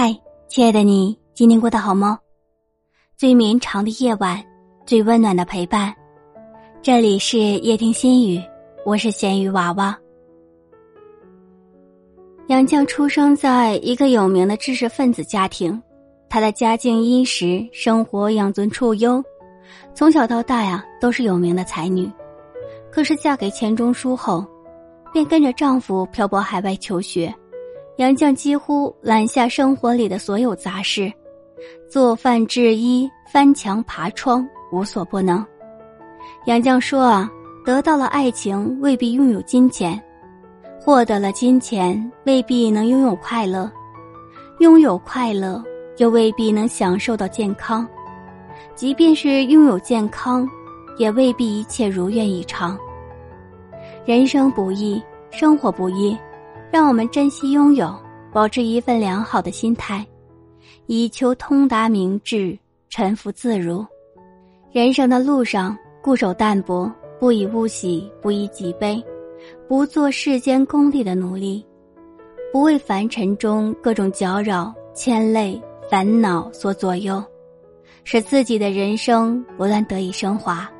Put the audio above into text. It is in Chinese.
嗨亲爱的你，今天过得好吗？最绵长的夜晚，最温暖的陪伴。这里是夜听心语，我是咸鱼娃娃。杨绛出生在一个有名的知识分子家庭，他的家境殷实，生活养尊处优，从小到大呀都是有名的才女。可是嫁给钱钟书后，便跟着丈夫漂泊海外求学。杨绛几乎揽下生活里的所有杂事，做饭、制衣、翻墙、爬窗，无所不能。杨绛说：“啊，得到了爱情未必拥有金钱，获得了金钱未必能拥有快乐，拥有快乐又未必能享受到健康，即便是拥有健康，也未必一切如愿以偿。人生不易，生活不易。”让我们珍惜拥有，保持一份良好的心态，以求通达明智，沉浮自如。人生的路上，固守淡泊，不以物喜，不以己悲，不做世间功利的奴隶，不为凡尘中各种搅扰、牵累、烦恼所左右，使自己的人生不断得以升华。